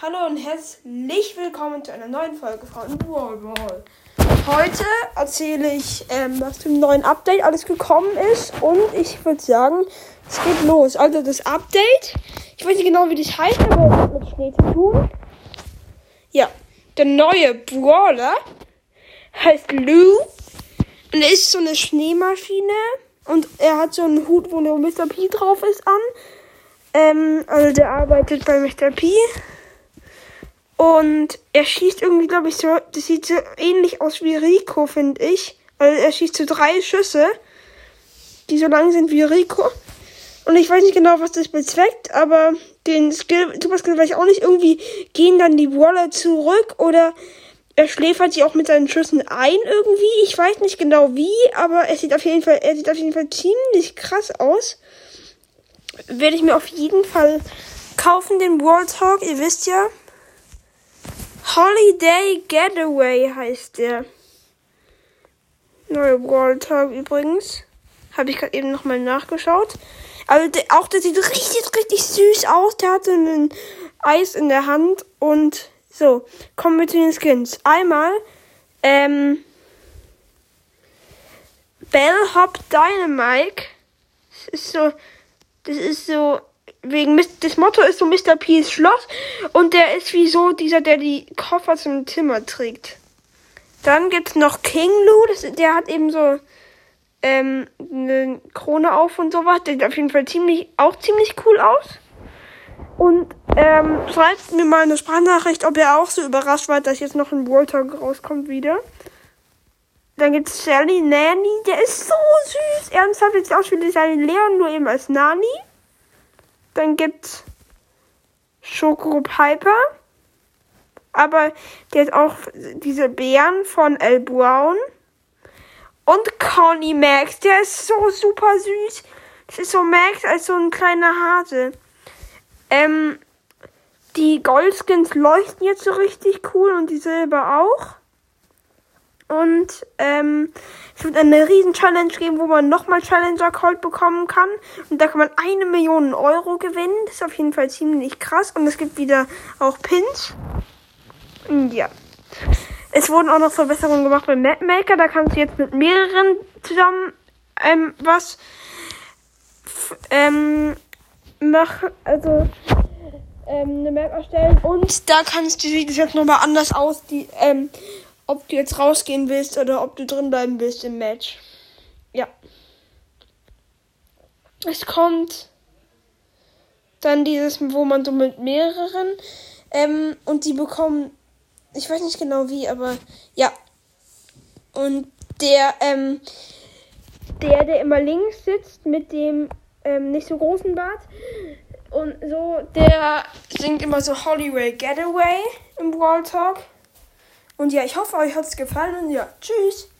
Hallo und herzlich willkommen zu einer neuen Folge von Brawl Ball. Heute erzähle ich, ähm, was zum neuen Update alles gekommen ist und ich würde sagen, es geht los. Also das Update, ich weiß nicht genau, wie das heißt, aber es hat mit Schnee zu tun. Ja, der neue Brawler heißt Lou und er ist so eine Schneemaschine und er hat so einen Hut, wo nur Mr. P drauf ist, an. Ähm, also der arbeitet bei Mr. P. Und er schießt irgendwie, glaube ich, so. Das sieht so ähnlich aus wie Rico, finde ich. Also er schießt so drei Schüsse, die so lang sind wie Rico. Und ich weiß nicht genau, was das bezweckt, aber den Skill, Super Skill weiß ich auch nicht. Irgendwie gehen dann die Waller zurück oder er schläfert sie auch mit seinen Schüssen ein irgendwie. Ich weiß nicht genau wie, aber er sieht auf jeden Fall, er sieht auf jeden Fall ziemlich krass aus. Werde ich mir auf jeden Fall kaufen, den World Talk. Ihr wisst ja, Holiday Getaway heißt der. Neue World Talk übrigens. Habe ich gerade eben nochmal nachgeschaut. Also der, auch der sieht richtig, richtig süß aus. Der hat so ein Eis in der Hand. Und so, kommen wir zu den Skins. Einmal, ähm, Bellhop Dynamite. Das ist so, das ist so wegen das Motto ist so Mr. P's Schloss und der ist wie so dieser, der die Koffer zum Zimmer trägt. Dann gibt's noch King Lou, das, der hat eben so ähm, eine Krone auf und sowas. Der sieht auf jeden Fall ziemlich, auch ziemlich cool aus. Und ähm, schreibt mir mal eine Sprachnachricht, ob er auch so überrascht war, dass jetzt noch ein World Talk rauskommt wieder. Dann gibt's Sally Nanny, der ist so süß. Ernsthaft, jetzt aus wie Sally Leon, nur eben als Nani. Dann gibt's Schoko Piper. Aber der hat auch diese Bären von El Brown. Und Conny Max, der ist so super süß. Das ist so Max als so ein kleiner Hase. Ähm, die Goldskins leuchten jetzt so richtig cool und die Silber auch. Und ähm, es wird eine riesen Challenge geben, wo man nochmal Challenger Cold bekommen kann. Und da kann man eine Million Euro gewinnen. Das ist auf jeden Fall ziemlich krass. Und es gibt wieder auch Pins. Ja. Es wurden auch noch Verbesserungen gemacht beim Mapmaker. Da kannst du jetzt mit mehreren zusammen ähm, was ähm, machen. Also ähm, eine Map erstellen. Und da kannst du, sieht es jetzt nochmal anders aus. Die, ähm, ob du jetzt rausgehen willst oder ob du drin bleiben willst im Match. Ja. Es kommt dann dieses, wo man so mit mehreren ähm, und die bekommen, ich weiß nicht genau wie, aber ja. Und der, ähm, der, der immer links sitzt mit dem ähm, nicht so großen Bart und so, der singt immer so Hollyway Getaway im Wall Talk. Und ja, ich hoffe, euch hat es gefallen und ja, tschüss.